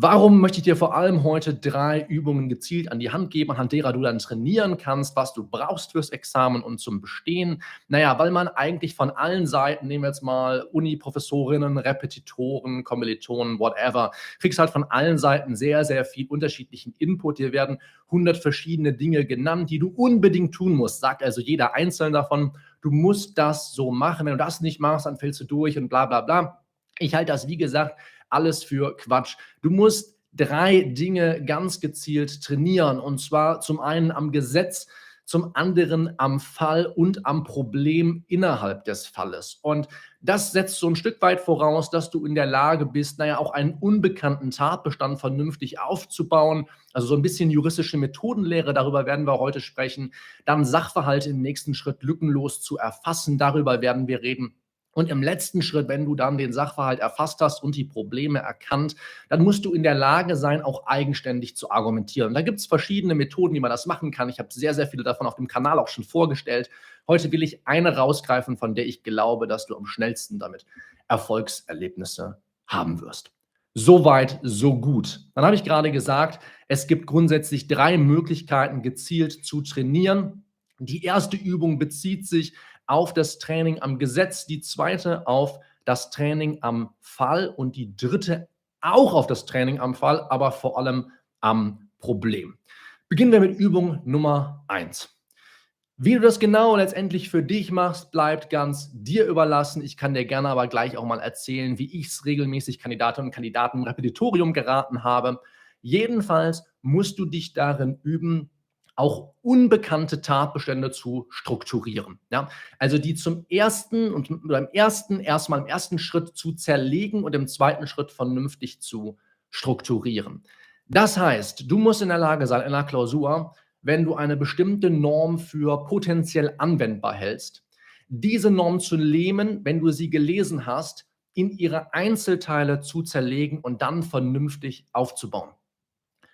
Warum möchte ich dir vor allem heute drei Übungen gezielt an die Hand geben, anhand derer du dann trainieren kannst, was du brauchst fürs Examen und zum Bestehen? Naja, weil man eigentlich von allen Seiten, nehmen wir jetzt mal Uni-Professorinnen, Repetitoren, Kommilitonen, whatever, kriegst halt von allen Seiten sehr, sehr viel unterschiedlichen Input. Hier werden 100 verschiedene Dinge genannt, die du unbedingt tun musst, sagt also jeder einzelne davon. Du musst das so machen. Wenn du das nicht machst, dann fällst du durch und bla bla bla. Ich halte das, wie gesagt, alles für Quatsch. Du musst drei Dinge ganz gezielt trainieren. Und zwar zum einen am Gesetz, zum anderen am Fall und am Problem innerhalb des Falles. Und das setzt so ein Stück weit voraus, dass du in der Lage bist, naja, auch einen unbekannten Tatbestand vernünftig aufzubauen. Also so ein bisschen juristische Methodenlehre, darüber werden wir heute sprechen. Dann Sachverhalte im nächsten Schritt lückenlos zu erfassen, darüber werden wir reden. Und im letzten Schritt, wenn du dann den Sachverhalt erfasst hast und die Probleme erkannt, dann musst du in der Lage sein, auch eigenständig zu argumentieren. Da gibt es verschiedene Methoden, wie man das machen kann. Ich habe sehr, sehr viele davon auf dem Kanal auch schon vorgestellt. Heute will ich eine rausgreifen, von der ich glaube, dass du am schnellsten damit Erfolgserlebnisse haben wirst. Soweit, so gut. Dann habe ich gerade gesagt, es gibt grundsätzlich drei Möglichkeiten, gezielt zu trainieren. Die erste Übung bezieht sich auf das Training am Gesetz, die zweite auf das Training am Fall und die dritte auch auf das Training am Fall, aber vor allem am Problem. Beginnen wir mit Übung Nummer eins. Wie du das genau letztendlich für dich machst, bleibt ganz dir überlassen. Ich kann dir gerne aber gleich auch mal erzählen, wie ich es regelmäßig Kandidatinnen und Kandidaten im Repetitorium geraten habe. Jedenfalls musst du dich darin üben, auch unbekannte Tatbestände zu strukturieren. Ja? Also die zum ersten und beim ersten erstmal im ersten Schritt zu zerlegen und im zweiten Schritt vernünftig zu strukturieren. Das heißt, du musst in der Lage sein, in einer Klausur, wenn du eine bestimmte Norm für potenziell anwendbar hältst, diese Norm zu lähmen, wenn du sie gelesen hast, in ihre Einzelteile zu zerlegen und dann vernünftig aufzubauen.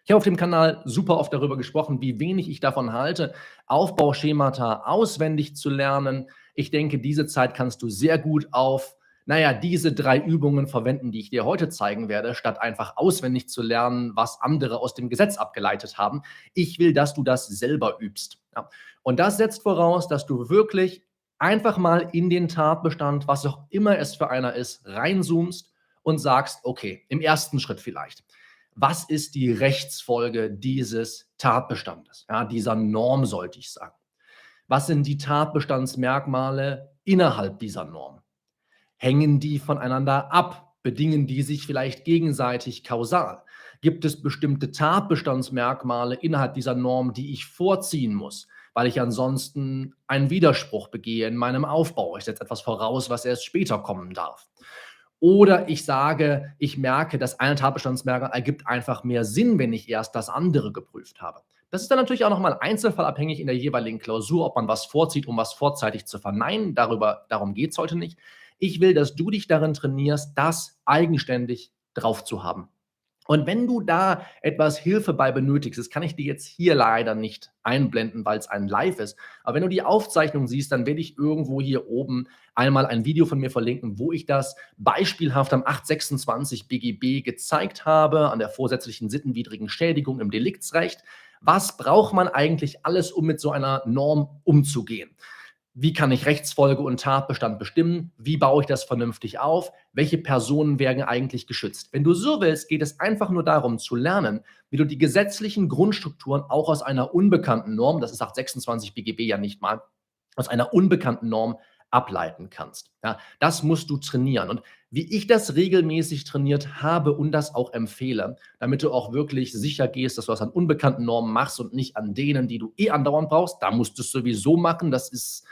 Ich habe auf dem Kanal super oft darüber gesprochen, wie wenig ich davon halte, Aufbauschemata auswendig zu lernen. Ich denke, diese Zeit kannst du sehr gut auf, naja, diese drei Übungen verwenden, die ich dir heute zeigen werde, statt einfach auswendig zu lernen, was andere aus dem Gesetz abgeleitet haben. Ich will, dass du das selber übst. Ja. Und das setzt voraus, dass du wirklich einfach mal in den Tatbestand, was auch immer es für einer ist, reinzoomst und sagst, okay, im ersten Schritt vielleicht was ist die Rechtsfolge dieses Tatbestandes, ja, dieser Norm sollte ich sagen. Was sind die Tatbestandsmerkmale innerhalb dieser Norm? Hängen die voneinander ab? Bedingen die sich vielleicht gegenseitig kausal? Gibt es bestimmte Tatbestandsmerkmale innerhalb dieser Norm, die ich vorziehen muss, weil ich ansonsten einen Widerspruch begehe in meinem Aufbau? Ich setze etwas voraus, was erst später kommen darf. Oder ich sage, ich merke, das eine Tatbestandsmerkmal ergibt einfach mehr Sinn, wenn ich erst das andere geprüft habe. Das ist dann natürlich auch nochmal einzelfallabhängig in der jeweiligen Klausur, ob man was vorzieht, um was vorzeitig zu verneinen. Darüber, darum geht es heute nicht. Ich will, dass du dich darin trainierst, das eigenständig drauf zu haben. Und wenn du da etwas Hilfe bei benötigst, das kann ich dir jetzt hier leider nicht einblenden, weil es ein Live ist. Aber wenn du die Aufzeichnung siehst, dann werde ich irgendwo hier oben einmal ein Video von mir verlinken, wo ich das beispielhaft am 826 BGB gezeigt habe, an der vorsätzlichen sittenwidrigen Schädigung im Deliktsrecht. Was braucht man eigentlich alles, um mit so einer Norm umzugehen? Wie kann ich Rechtsfolge und Tatbestand bestimmen, wie baue ich das vernünftig auf, welche Personen werden eigentlich geschützt. Wenn du so willst, geht es einfach nur darum zu lernen, wie du die gesetzlichen Grundstrukturen auch aus einer unbekannten Norm, das ist 826 BGB ja nicht mal, aus einer unbekannten Norm ableiten kannst. Ja, das musst du trainieren. Und wie ich das regelmäßig trainiert habe und das auch empfehle, damit du auch wirklich sicher gehst, dass du das an unbekannten Normen machst und nicht an denen, die du eh andauernd brauchst, da musst du es sowieso machen. Das ist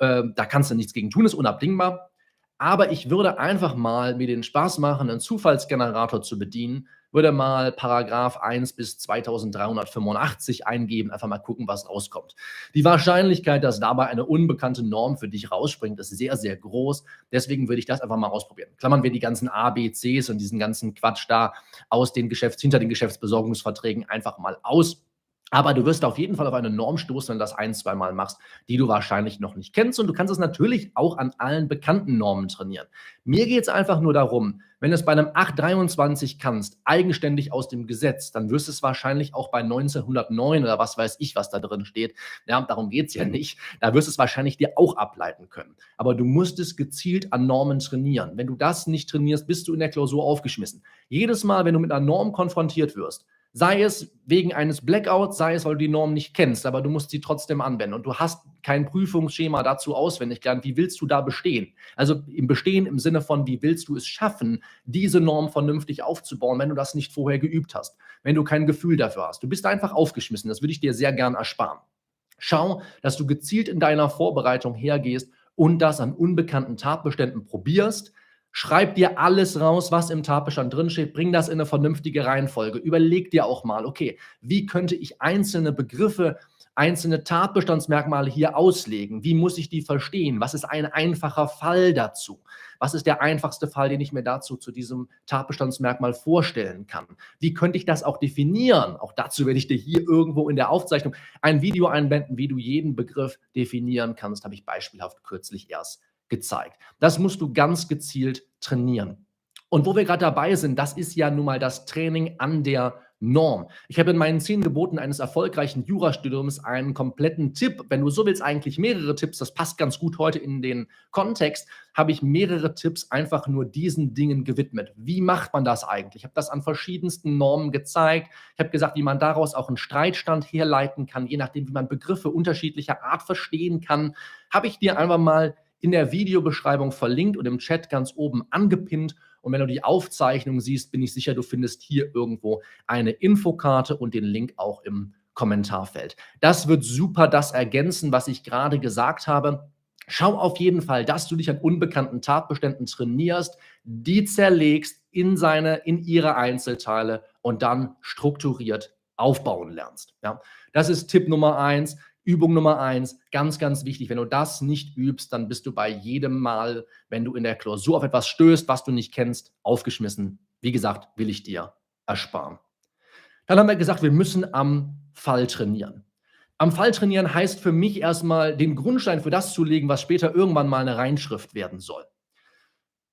äh, da kannst du nichts gegen tun, ist unabdingbar. Aber ich würde einfach mal mir den Spaß machen, einen Zufallsgenerator zu bedienen, würde mal Paragraph 1 bis 2385 eingeben, einfach mal gucken, was rauskommt. Die Wahrscheinlichkeit, dass dabei eine unbekannte Norm für dich rausspringt, ist sehr, sehr groß. Deswegen würde ich das einfach mal ausprobieren. Klammern wir die ganzen A, B, Cs und diesen ganzen Quatsch da aus den Geschäfts-, hinter den Geschäftsbesorgungsverträgen einfach mal aus Aber du wirst auf jeden Fall auf eine Norm stoßen, wenn du das ein, zwei Mal machst, die du wahrscheinlich noch nicht kennst. Und du kannst es natürlich auch an allen bekannten Normen trainieren. Mir geht es einfach nur darum, wenn du es bei einem 823 kannst, eigenständig aus dem Gesetz, dann wirst du es wahrscheinlich auch bei 1909 oder was weiß ich, was da drin steht. Ja, darum geht es ja nicht. Da wirst du es wahrscheinlich dir auch ableiten können. Aber du musst es gezielt an Normen trainieren. Wenn du das nicht trainierst, bist du in der Klausur aufgeschmissen. Jedes Mal, wenn du mit einer Norm konfrontiert wirst, Sei es wegen eines Blackouts, sei es, weil du die Norm nicht kennst, aber du musst sie trotzdem anwenden. Und du hast kein Prüfungsschema dazu auswendig gelernt. Wie willst du da bestehen? Also im Bestehen im Sinne von, wie willst du es schaffen, diese Norm vernünftig aufzubauen, wenn du das nicht vorher geübt hast, wenn du kein Gefühl dafür hast. Du bist einfach aufgeschmissen. Das würde ich dir sehr gern ersparen. Schau, dass du gezielt in deiner Vorbereitung hergehst und das an unbekannten Tatbeständen probierst, Schreib dir alles raus, was im Tatbestand drinsteht, bring das in eine vernünftige Reihenfolge. Überleg dir auch mal, okay, wie könnte ich einzelne Begriffe, einzelne Tatbestandsmerkmale hier auslegen? Wie muss ich die verstehen? Was ist ein einfacher Fall dazu? Was ist der einfachste Fall, den ich mir dazu zu diesem Tatbestandsmerkmal vorstellen kann? Wie könnte ich das auch definieren? Auch dazu werde ich dir hier irgendwo in der Aufzeichnung ein Video einblenden, wie du jeden Begriff definieren kannst. Habe ich beispielhaft kürzlich erst gezeigt. Das musst du ganz gezielt trainieren. Und wo wir gerade dabei sind, das ist ja nun mal das Training an der Norm. Ich habe in meinen zehn Geboten eines erfolgreichen Jurastudiums einen kompletten Tipp, wenn du so willst, eigentlich mehrere Tipps, das passt ganz gut heute in den Kontext, habe ich mehrere Tipps einfach nur diesen Dingen gewidmet. Wie macht man das eigentlich? Ich habe das an verschiedensten Normen gezeigt. Ich habe gesagt, wie man daraus auch einen Streitstand herleiten kann, je nachdem, wie man Begriffe unterschiedlicher Art verstehen kann, habe ich dir einfach mal in der Videobeschreibung verlinkt und im Chat ganz oben angepinnt. Und wenn du die Aufzeichnung siehst, bin ich sicher, du findest hier irgendwo eine Infokarte und den Link auch im Kommentarfeld. Das wird super das ergänzen, was ich gerade gesagt habe. Schau auf jeden Fall, dass du dich an unbekannten Tatbeständen trainierst, die zerlegst in seine, in ihre Einzelteile und dann strukturiert aufbauen lernst. Ja, das ist Tipp Nummer eins. Übung Nummer eins, ganz, ganz wichtig. Wenn du das nicht übst, dann bist du bei jedem Mal, wenn du in der Klausur auf etwas stößt, was du nicht kennst, aufgeschmissen. Wie gesagt, will ich dir ersparen. Dann haben wir gesagt, wir müssen am Fall trainieren. Am Fall trainieren heißt für mich erstmal, den Grundstein für das zu legen, was später irgendwann mal eine Reinschrift werden soll.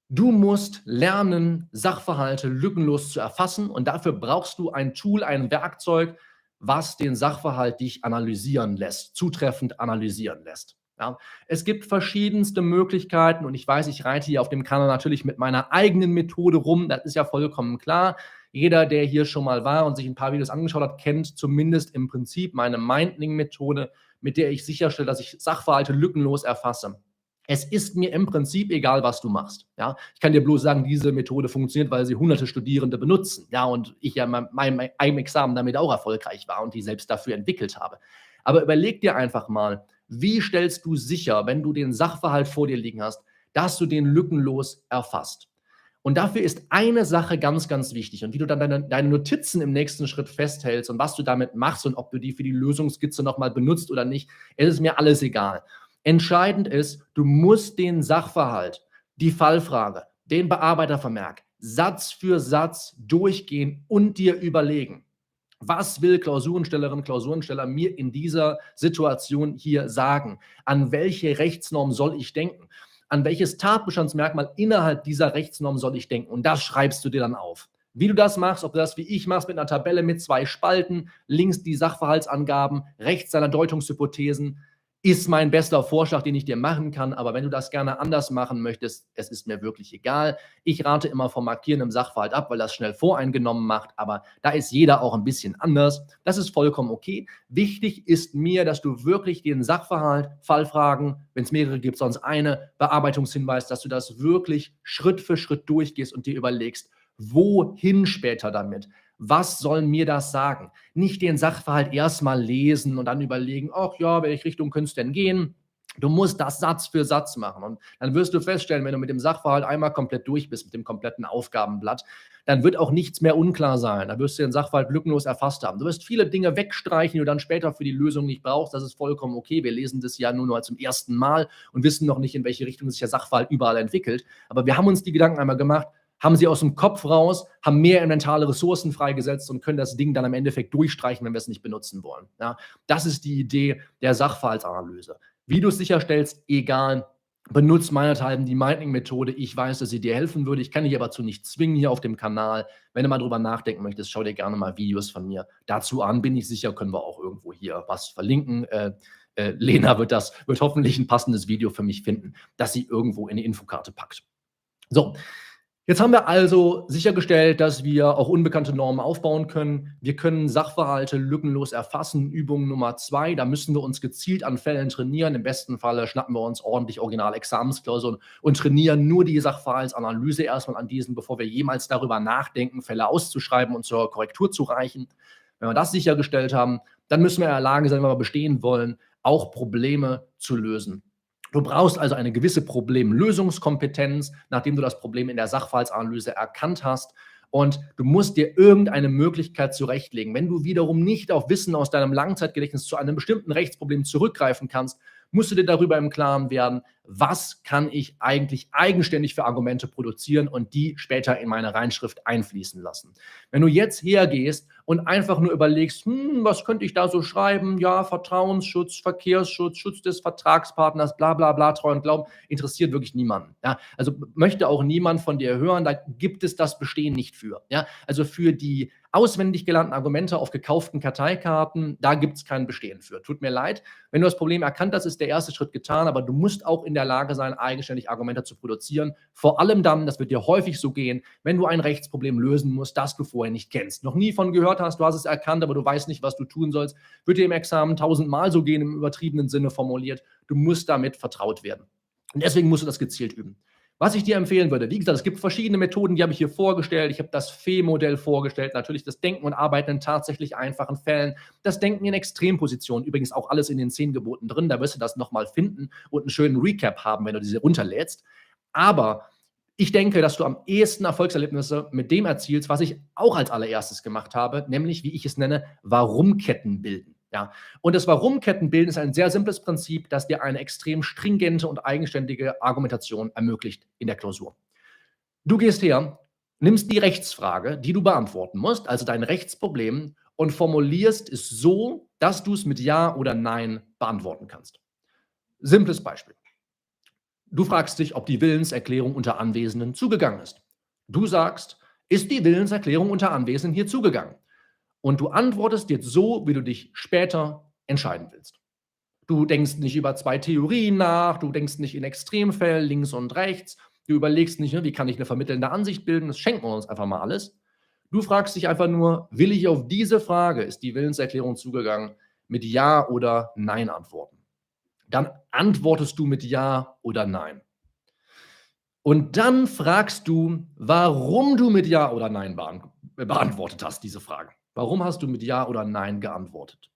Du musst lernen, Sachverhalte lückenlos zu erfassen und dafür brauchst du ein Tool, ein Werkzeug, was den Sachverhalt dich analysieren lässt, zutreffend analysieren lässt. Ja, es gibt verschiedenste Möglichkeiten und ich weiß, ich reite hier auf dem Kanal natürlich mit meiner eigenen Methode rum, das ist ja vollkommen klar. Jeder, der hier schon mal war und sich ein paar Videos angeschaut hat, kennt zumindest im Prinzip meine Mindling-Methode, mit der ich sicherstelle, dass ich Sachverhalte lückenlos erfasse. Es ist mir im Prinzip egal, was du machst. Ja, ich kann dir bloß sagen, diese Methode funktioniert, weil sie hunderte Studierende benutzen. Ja, und ich ja in meinem Examen damit auch erfolgreich war und die selbst dafür entwickelt habe. Aber überleg dir einfach mal, wie stellst du sicher, wenn du den Sachverhalt vor dir liegen hast, dass du den lückenlos erfasst? Und dafür ist eine Sache ganz, ganz wichtig. Und wie du dann deine, deine, Notizen im nächsten Schritt festhältst und was du damit machst und ob du die für die Lösungskizze nochmal benutzt oder nicht, es ist mir alles egal. Entscheidend ist, du musst den Sachverhalt, die Fallfrage, den Bearbeitervermerk Satz für Satz durchgehen und dir überlegen, was will Klausurenstellerin, Klausurensteller mir in dieser Situation hier sagen? An welche Rechtsnorm soll ich denken? An welches Tatbestandsmerkmal innerhalb dieser Rechtsnorm soll ich denken? Und das schreibst du dir dann auf. Wie du das machst, ob du das wie ich machst mit einer Tabelle mit zwei Spalten, links die Sachverhaltsangaben, rechts deine Deutungshypothesen, ist mein bester Vorschlag, den ich dir machen kann. Aber wenn du das gerne anders machen möchtest, es ist mir wirklich egal. Ich rate immer vom Markieren im Sachverhalt ab, weil das schnell voreingenommen macht. Aber da ist jeder auch ein bisschen anders. Das ist vollkommen okay. Wichtig ist mir, dass du wirklich den Sachverhalt, Fallfragen, wenn es mehrere gibt, sonst eine, Bearbeitungshinweis, dass du das wirklich Schritt für Schritt durchgehst und dir überlegst, wohin später damit? Was soll mir das sagen? Nicht den Sachverhalt erstmal lesen und dann überlegen, ach ja, welche Richtung könnte es denn gehen? Du musst das Satz für Satz machen. Und dann wirst du feststellen, wenn du mit dem Sachverhalt einmal komplett durch bist, mit dem kompletten Aufgabenblatt, dann wird auch nichts mehr unklar sein. Da wirst du den Sachverhalt lückenlos erfasst haben. Du wirst viele Dinge wegstreichen, die du dann später für die Lösung nicht brauchst. Das ist vollkommen okay. Wir lesen das ja nur noch zum ersten Mal und wissen noch nicht, in welche Richtung sich der Sachverhalt überall entwickelt. Aber wir haben uns die Gedanken einmal gemacht, haben sie aus dem Kopf raus, haben mehr mentale Ressourcen freigesetzt und können das Ding dann im Endeffekt durchstreichen, wenn wir es nicht benutzen wollen. Ja, das ist die Idee der Sachverhaltsanalyse. Wie du es sicherstellst, egal. Benutzt meinethalben die Minding-Methode. Ich weiß, dass sie dir helfen würde. Ich kann dich aber dazu nicht zwingen hier auf dem Kanal. Wenn du mal drüber nachdenken möchtest, schau dir gerne mal Videos von mir dazu an. Bin ich sicher, können wir auch irgendwo hier was verlinken. Äh, äh, Lena wird das, wird hoffentlich ein passendes Video für mich finden, das sie irgendwo in die Infokarte packt. So, Jetzt haben wir also sichergestellt, dass wir auch unbekannte Normen aufbauen können. Wir können Sachverhalte lückenlos erfassen. Übung Nummer zwei, da müssen wir uns gezielt an Fällen trainieren. Im besten Falle schnappen wir uns ordentlich Original-Examensklausuren und trainieren nur die Sachverhaltsanalyse erstmal an diesen, bevor wir jemals darüber nachdenken, Fälle auszuschreiben und zur Korrektur zu reichen. Wenn wir das sichergestellt haben, dann müssen wir in der Lage sein, wenn wir bestehen wollen, auch Probleme zu lösen. Du brauchst also eine gewisse Problemlösungskompetenz, nachdem du das Problem in der Sachverhaltsanalyse erkannt hast. Und du musst dir irgendeine Möglichkeit zurechtlegen. Wenn du wiederum nicht auf Wissen aus deinem Langzeitgedächtnis zu einem bestimmten Rechtsproblem zurückgreifen kannst, musst du dir darüber im Klaren werden, was kann ich eigentlich eigenständig für Argumente produzieren und die später in meine Reinschrift einfließen lassen. Wenn du jetzt hergehst und einfach nur überlegst, hm, was könnte ich da so schreiben? Ja, Vertrauensschutz, Verkehrsschutz, Schutz des Vertragspartners, bla bla bla, Treu und Glauben, interessiert wirklich niemanden. Ja, also möchte auch niemand von dir hören, da gibt es das Bestehen nicht für. Ja, also für die auswendig gelernten Argumente auf gekauften Karteikarten, da gibt es kein Bestehen für. Tut mir leid. Wenn du das Problem erkannt hast, ist der erste Schritt getan, aber du musst auch in der Lage sein, eigenständig Argumente zu produzieren. Vor allem dann, das wird dir häufig so gehen, wenn du ein Rechtsproblem lösen musst, das du vorher nicht kennst, noch nie von gehört hast, du hast es erkannt, aber du weißt nicht, was du tun sollst, wird dir im Examen tausendmal so gehen, im übertriebenen Sinne formuliert. Du musst damit vertraut werden. Und deswegen musst du das gezielt üben. Was ich dir empfehlen würde, wie gesagt, es gibt verschiedene Methoden, die habe ich hier vorgestellt. Ich habe das Fee-Modell vorgestellt, natürlich das Denken und Arbeiten in tatsächlich einfachen Fällen, das Denken in Extrempositionen, übrigens auch alles in den zehn Geboten drin, da wirst du das nochmal finden und einen schönen Recap haben, wenn du diese runterlädst. Aber ich denke, dass du am ehesten Erfolgserlebnisse mit dem erzielst, was ich auch als allererstes gemacht habe, nämlich, wie ich es nenne, Warum-Ketten bilden. Ja, und das Warum-Kettenbilden ist ein sehr simples Prinzip, das dir eine extrem stringente und eigenständige Argumentation ermöglicht in der Klausur. Du gehst her, nimmst die Rechtsfrage, die du beantworten musst, also dein Rechtsproblem, und formulierst es so, dass du es mit Ja oder Nein beantworten kannst. Simples Beispiel. Du fragst dich, ob die Willenserklärung unter Anwesenden zugegangen ist. Du sagst, ist die Willenserklärung unter Anwesenden hier zugegangen? Und du antwortest jetzt so, wie du dich später entscheiden willst. Du denkst nicht über zwei Theorien nach, du denkst nicht in Extremfällen links und rechts, du überlegst nicht, ne, wie kann ich eine vermittelnde Ansicht bilden, das schenken wir uns einfach mal alles. Du fragst dich einfach nur, will ich auf diese Frage, ist die Willenserklärung zugegangen, mit Ja oder Nein antworten. Dann antwortest du mit Ja oder Nein. Und dann fragst du, warum du mit Ja oder Nein beantwortet hast, diese Fragen. Warum hast du mit Ja oder Nein geantwortet?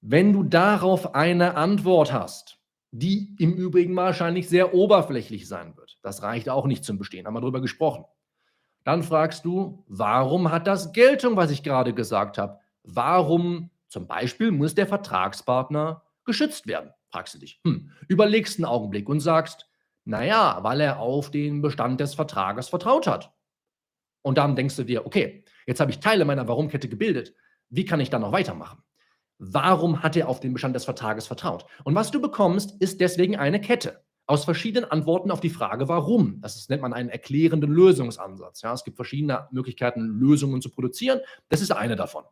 Wenn du darauf eine Antwort hast, die im Übrigen wahrscheinlich sehr oberflächlich sein wird, das reicht auch nicht zum Bestehen, haben wir darüber gesprochen, dann fragst du, warum hat das Geltung, was ich gerade gesagt habe? Warum zum Beispiel muss der Vertragspartner geschützt werden? Fragst du dich. Hm. Überlegst einen Augenblick und sagst, naja, weil er auf den Bestand des Vertrages vertraut hat. Und dann denkst du dir, okay, Jetzt habe ich Teile meiner Warum-Kette gebildet. Wie kann ich dann noch weitermachen? Warum hat er auf den Bestand des Vertrages vertraut? Und was du bekommst, ist deswegen eine Kette aus verschiedenen Antworten auf die Frage, warum. Das ist, nennt man einen erklärenden Lösungsansatz. Ja, es gibt verschiedene Möglichkeiten, Lösungen zu produzieren. Das ist eine davon.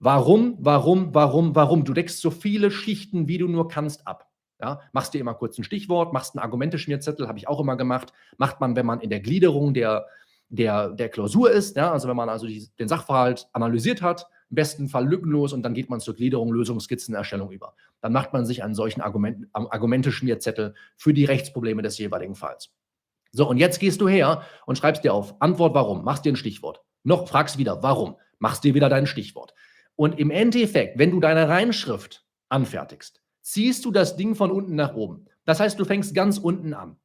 Warum, warum, warum, warum? Du deckst so viele Schichten, wie du nur kannst, ab. Ja, machst dir immer kurz ein Stichwort, machst einen Argumenteschmierzettel, habe ich auch immer gemacht. Macht man, wenn man in der Gliederung der der, der Klausur ist. Ja? Also wenn man also die, den Sachverhalt analysiert hat, im besten Fall lückenlos und dann geht man zur Gliederung, Lösung, Skizzenerstellung über. Dann macht man sich einen solchen Argument, Argumenteschmierzettel für die Rechtsprobleme des jeweiligen Falls. So, und jetzt gehst du her und schreibst dir auf, Antwort warum, machst dir ein Stichwort. Noch fragst wieder, warum, machst dir wieder dein Stichwort. Und im Endeffekt, wenn du deine Reinschrift anfertigst, ziehst du das Ding von unten nach oben. Das heißt, du fängst ganz unten an.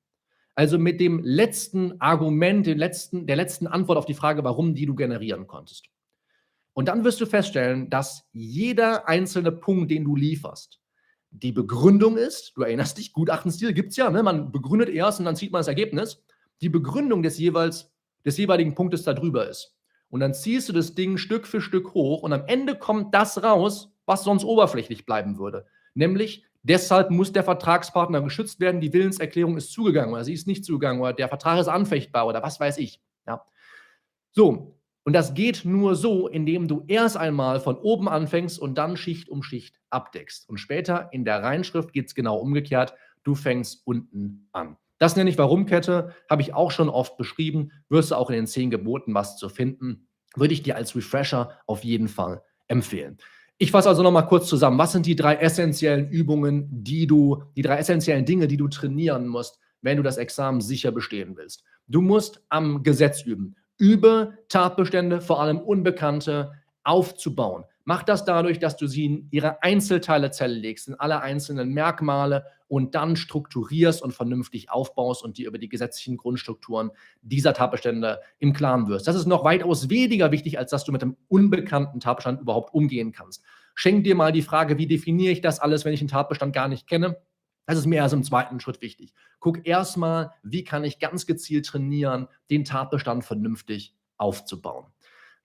Also mit dem letzten Argument, den letzten, der letzten Antwort auf die Frage, warum, die du generieren konntest. Und dann wirst du feststellen, dass jeder einzelne Punkt, den du lieferst, die Begründung ist, du erinnerst dich, Gutachtenstil gibt es ja, ne? man begründet erst und dann zieht man das Ergebnis. die Begründung des, jeweils, des jeweiligen Punktes darüber ist. Und dann ziehst du das Ding Stück für Stück hoch und am Ende kommt das raus, was sonst oberflächlich bleiben würde. Nämlich, deshalb muss der Vertragspartner geschützt werden, die Willenserklärung ist zugegangen oder sie ist nicht zugegangen oder der Vertrag ist anfechtbar oder was weiß ich. Ja. So, und das geht nur so, indem du erst einmal von oben anfängst und dann Schicht um Schicht abdeckst. Und später in der Reinschrift geht es genau umgekehrt. Du fängst unten an. Das nenne ich Warum-Kette, habe ich auch schon oft beschrieben. Wirst du auch in den zehn Geboten was zu finden. Würde ich dir als Refresher auf jeden Fall empfehlen. Ich fasse also nochmal kurz zusammen. Was sind die drei essentiellen Übungen, die du, die drei essentiellen Dinge, die du trainieren musst, wenn du das Examen sicher bestehen willst? Du musst am Gesetz üben. Übe Tatbestände, vor allem Unbekannte, aufzubauen. Mach das dadurch, dass du sie in ihre Einzelteile zerlegst, in alle einzelnen Merkmale und dann strukturierst und vernünftig aufbaust und dir über die gesetzlichen Grundstrukturen dieser Tatbestände im Klaren wirst. Das ist noch weitaus weniger wichtig, als dass du mit dem unbekannten Tatbestand überhaupt umgehen kannst. Schenk dir mal die Frage, wie definiere ich das alles, wenn ich einen Tatbestand gar nicht kenne? Das ist mir erst im zweiten Schritt wichtig. Guck erstmal, wie kann ich ganz gezielt trainieren, den Tatbestand vernünftig aufzubauen.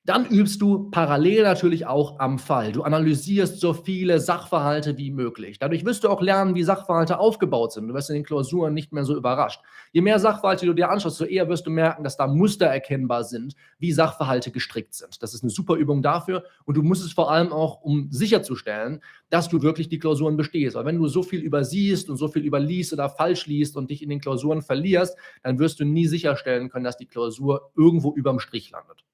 Dann übst du parallel natürlich auch am Fall. Du analysierst so viele Sachverhalte wie möglich. Dadurch wirst du auch lernen, wie Sachverhalte aufgebaut sind. Du wirst in den Klausuren nicht mehr so überrascht. Je mehr Sachverhalte du dir anschaust, so eher wirst du merken, dass da Muster erkennbar sind, wie Sachverhalte gestrickt sind. Das ist eine super Übung dafür. Und du musst es vor allem auch, um sicherzustellen, dass du wirklich die Klausuren bestehst. Weil wenn du so viel übersiehst und so viel überliest oder falsch liest und dich in den Klausuren verlierst, dann wirst du nie sicherstellen können, dass die Klausur irgendwo überm Strich landet.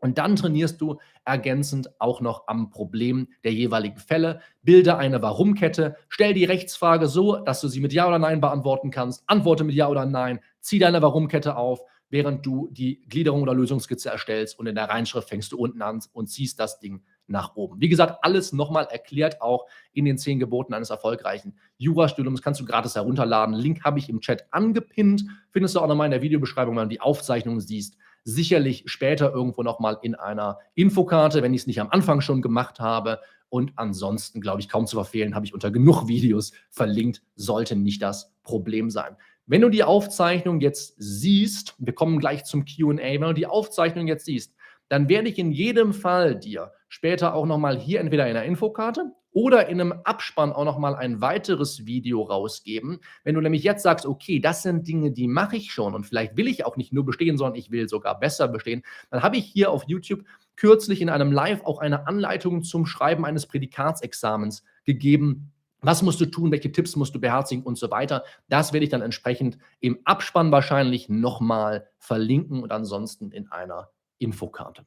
Und dann trainierst du ergänzend auch noch am Problem der jeweiligen Fälle. Bilde eine Warum-Kette, stell die Rechtsfrage so, dass du sie mit Ja oder Nein beantworten kannst. Antworte mit Ja oder Nein, zieh deine Warum-Kette auf, während du die Gliederung oder Lösungskizze erstellst und in der Reinschrift fängst du unten an und ziehst das Ding nach oben. Wie gesagt, alles nochmal erklärt auch in den zehn Geboten eines erfolgreichen Jurastudiums. Kannst du gratis herunterladen. Link habe ich im Chat angepinnt. Findest du auch nochmal in der Videobeschreibung, wenn du die Aufzeichnung siehst sicherlich später irgendwo nochmal in einer Infokarte, wenn ich es nicht am Anfang schon gemacht habe. Und ansonsten, glaube ich, kaum zu verfehlen, habe ich unter genug Videos verlinkt, sollte nicht das Problem sein. Wenn du die Aufzeichnung jetzt siehst, wir kommen gleich zum QA, wenn du die Aufzeichnung jetzt siehst, dann werde ich in jedem Fall dir später auch nochmal hier entweder in der Infokarte oder in einem Abspann auch nochmal ein weiteres Video rausgeben. Wenn du nämlich jetzt sagst, okay, das sind Dinge, die mache ich schon und vielleicht will ich auch nicht nur bestehen, sondern ich will sogar besser bestehen, dann habe ich hier auf YouTube kürzlich in einem Live auch eine Anleitung zum Schreiben eines Prädikatsexamens gegeben. Was musst du tun, welche Tipps musst du beherzigen und so weiter. Das werde ich dann entsprechend im Abspann wahrscheinlich nochmal verlinken und ansonsten in einer Infokarte.